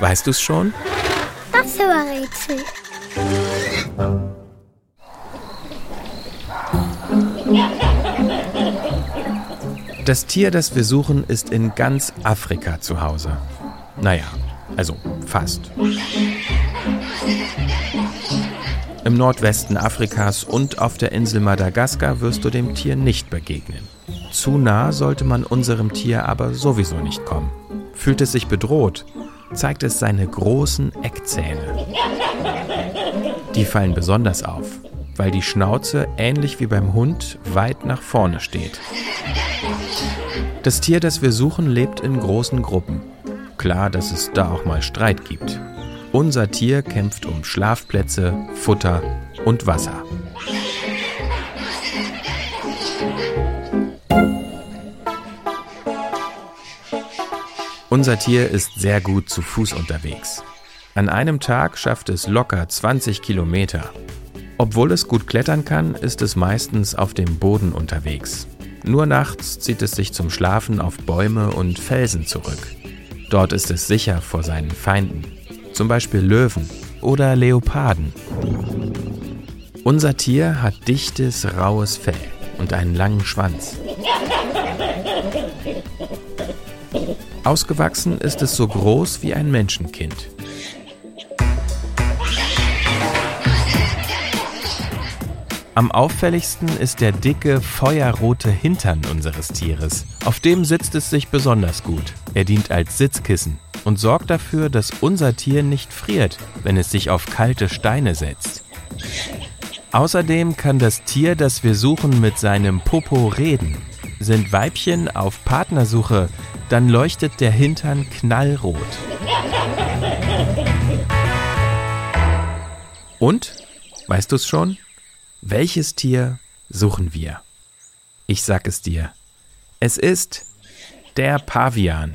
Weißt du es schon? Das war Rätsel. Das Tier, das wir suchen, ist in ganz Afrika zu Hause. Naja, also fast. Im Nordwesten Afrikas und auf der Insel Madagaskar wirst du dem Tier nicht begegnen. Zu nah sollte man unserem Tier aber sowieso nicht kommen. Fühlt es sich bedroht, zeigt es seine großen Eckzähne. Die fallen besonders auf, weil die Schnauze ähnlich wie beim Hund weit nach vorne steht. Das Tier, das wir suchen, lebt in großen Gruppen. Klar, dass es da auch mal Streit gibt. Unser Tier kämpft um Schlafplätze, Futter und Wasser. Unser Tier ist sehr gut zu Fuß unterwegs. An einem Tag schafft es locker 20 Kilometer. Obwohl es gut klettern kann, ist es meistens auf dem Boden unterwegs. Nur nachts zieht es sich zum Schlafen auf Bäume und Felsen zurück. Dort ist es sicher vor seinen Feinden zum Beispiel Löwen oder Leoparden. Unser Tier hat dichtes, raues Fell und einen langen Schwanz. Ausgewachsen ist es so groß wie ein Menschenkind. Am auffälligsten ist der dicke, feuerrote Hintern unseres Tieres. Auf dem sitzt es sich besonders gut. Er dient als Sitzkissen und sorgt dafür, dass unser Tier nicht friert, wenn es sich auf kalte Steine setzt. Außerdem kann das Tier, das wir suchen, mit seinem Popo reden. Sind Weibchen auf Partnersuche, dann leuchtet der Hintern knallrot. Und, weißt du es schon? Welches Tier suchen wir? Ich sag es dir. Es ist der Pavian.